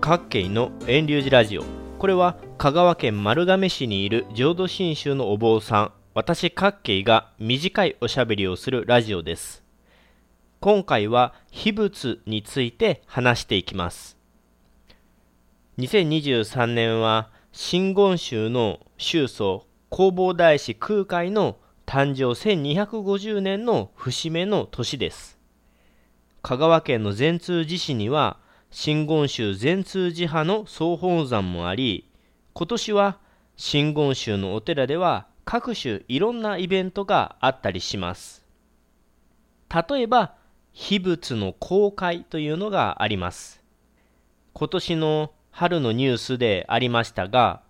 各県の遠流寺ラジオ。これは香川県丸亀市にいる浄土真宗のお坊さん私各慶が短いおしゃべりをするラジオです。今回は秘仏について話していきます。2023年は真言宗の宗祖弘法大師空海の誕生1250年の節目の年です。香川県の善通寺市には真言宗善通寺派の総本山もあり今年は真言宗のお寺では各種いろんなイベントがあったりします。例えば秘仏の公開というのがあります。今年の春のニュースでありましたが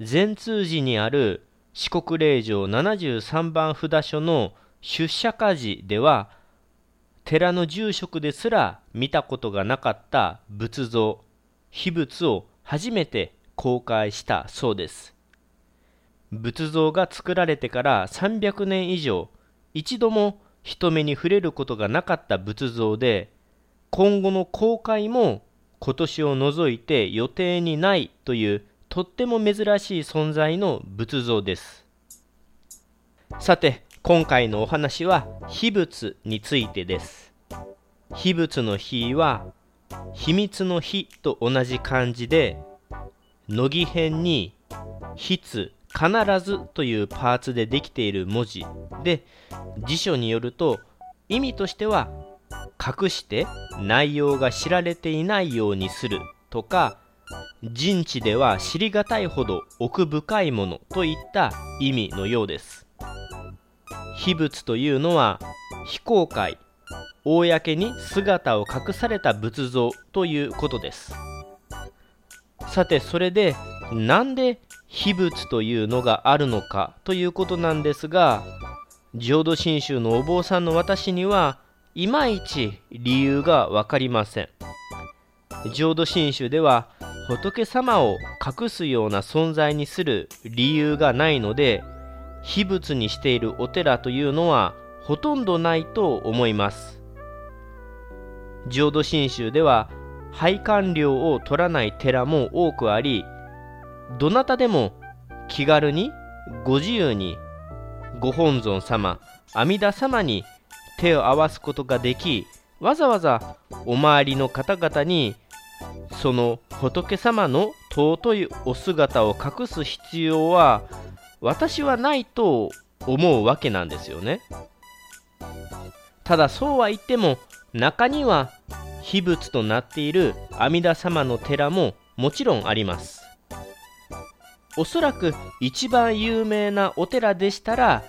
善通寺にある四国霊場73番札所の出社家事では寺の住職ですら見たことがなかった仏像秘仏を初めて公開したそうです。仏像が作られてから300年以上一度も人目に触れることがなかった仏像で今後の公開も今年を除いて予定にないというとっても珍しい存在の仏像です。さて今回のお話は秘仏についてです。秘仏の秘は秘密の秘と同じ漢字で乃木編に筆必ずというパーツでできている文字で辞書によると意味としては隠して内容が知られていないようにするとか人知では知りがたいほど奥深いものといった意味のようです。秘仏というのは非公開公に姿を隠された仏像ということです。さてそれでなんで秘仏というのがあるのかということなんですが浄土真宗のお坊さんの私にはいまいち理由が分かりません。浄土真宗では仏様を隠すような存在にする理由がないので秘仏にしているお寺というのはほとんどないと思います。浄土真宗では拝観料を取らない寺も多くありどなたでも気軽にご自由にご本尊様阿弥陀様に手を合わすことができわざわざお周りの方々にその仏様の尊いお姿を隠す必要は私はないと思うわけなんですよね。ただそうは言っても中には秘仏となっている阿弥陀様の寺ももちろんあります。おそらく一番有名なお寺でしたら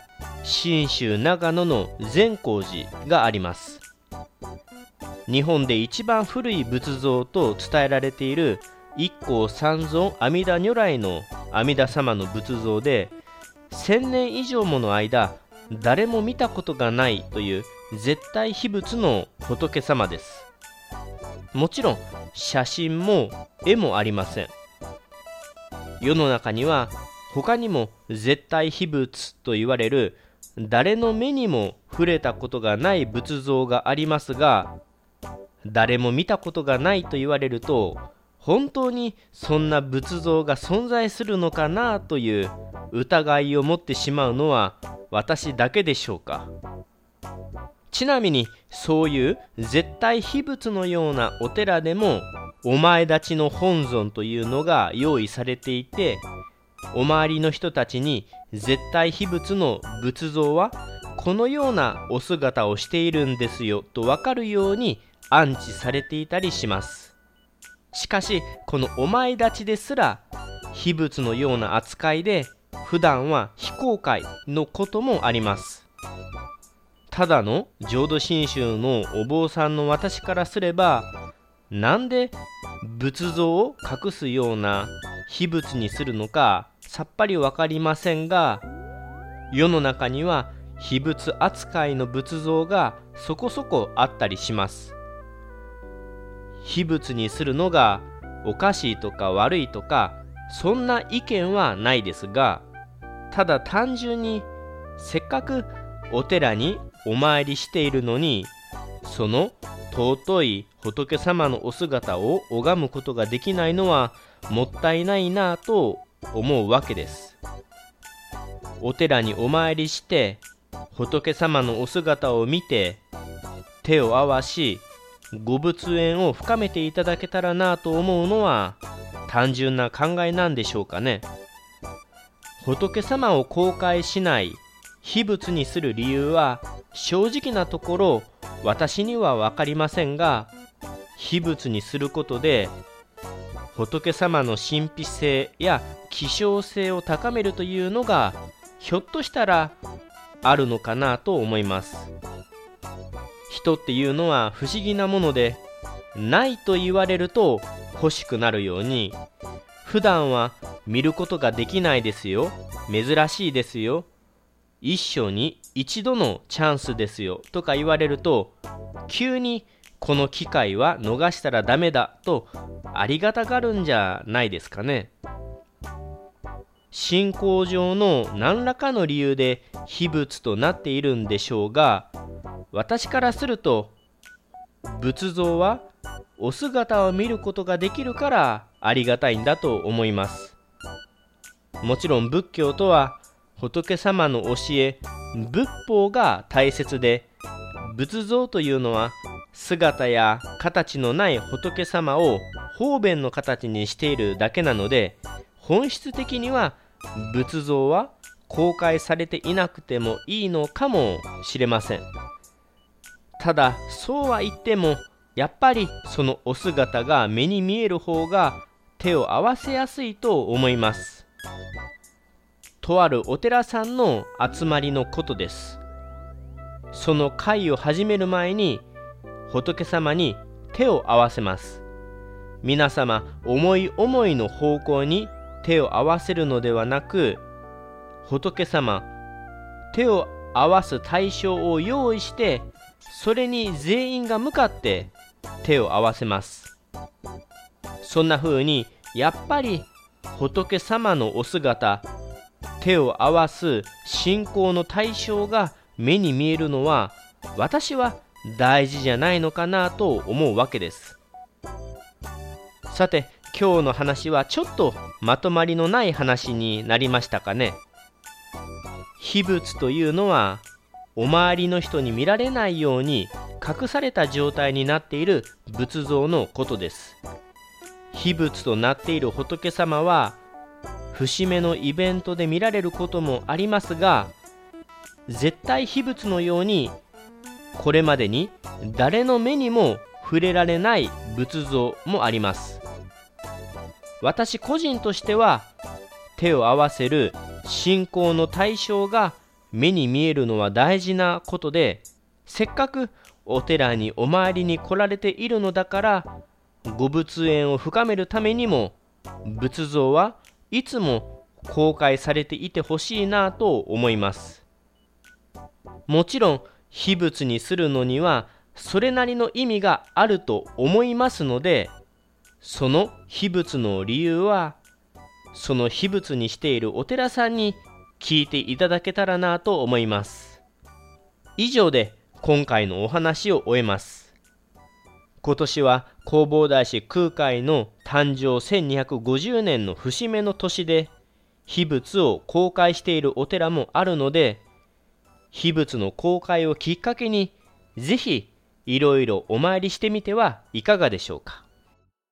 信州長野の善光寺があります。日本で一番古い仏像と伝えられている一光三尊阿弥陀如来の阿弥陀様の仏像で1000年以上もの間誰も見たことがないという絶対秘仏の仏様です。もちろん写真も絵もありません。世の中には他にも絶対秘仏と言われる誰の目にも触れたことがない仏像がありますが誰も見たことがないと言われると本当にそんな仏像が存在するのかなという疑いを持ってしまうのは私だけでしょうか。ちなみにそういう絶対秘仏のようなお寺でもお前立ちの本尊というのが用意されていてお周りの人たちに絶対秘仏の仏像はこのようなお姿をしているんですよと分かるように安置されていたりします。しかしこのお前立ちですら秘仏のような扱いで普段は非公開のこともあります。ただの浄土真宗のお坊さんの私からすればなんで仏像を隠すような秘仏にするのかさっぱり分かりませんが世の中には秘仏扱いの仏像がそこそこあったりします。秘仏にするのがおかしいとか悪いとかそんな意見はないですがただ単純にせっかくお寺にお参りしているのにその尊い仏様のお姿を拝むことができないのはもったいないなぁと思うわけです。お寺にお参りして仏様のお姿を見て手を合わしご仏縁を深めていただけたらなと思うのは単純な考えなんでしょうかね。仏様を公開しない秘仏にする理由は正直なところ私には分かりませんが秘仏にすることで仏様の神秘性や希少性を高めるというのがひょっとしたらあるのかなと思います。人っていうのは不思議なものでないと言われると欲しくなるように普段は見ることができないですよ珍しいですよ一生に一度のチャンスですよとか言われると急にこの機会は逃したらダメだとありがたがるんじゃないですかね。信仰上の何らかの理由で秘仏となっているんでしょうが私からすると仏像はお姿を見ることができるからありがたいんだと思います。もちろん仏教とは仏様の教え仏法が大切で仏像というのは姿や形のない仏様を方便の形にしているだけなので本質的には仏像は公開されていなくてもいいのかもしれません。ただそうは言ってもやっぱりそのお姿が目に見える方が手を合わせやすいと思います。とあるお寺さんの集まりのことです。その会を始める前に仏様に手を合わせます。皆様思い思いの方向に手を合わせるのではなく仏様手を合わす対象を用意してそれに全員が向かって手を合わせます。そんな風にやっぱり仏様のお姿手を合わす信仰の対象が目に見えるのは私は大事じゃないのかなと思うわけです。さて今日の話はちょっとまとまりのない話になりましたかね。秘仏というのはお周りの人に見られないように隠された状態になっている仏像のことです。秘仏となっている仏様は節目のイベントで見られることもありますが絶対秘仏のようにこれまでに誰の目にも触れられない仏像もあります。私個人としては手を合わせる信仰の対象が目に見えるのは大事なことでせっかくお寺にお参りに来られているのだからご仏縁を深めるためにも仏像はいつも公開されていてほしいなと思います。もちろん秘仏にするのにはそれなりの意味があると思いますのでその秘仏の理由はその秘仏にしているお寺さんに聞いていただけたらなと思います。以上で今回のお話を終えます。今年は弘法大師空海の誕生1250年の節目の年で秘仏を公開しているお寺もあるので秘仏の公開をきっかけにぜひいろいろお参りしてみてはいかがでしょうか。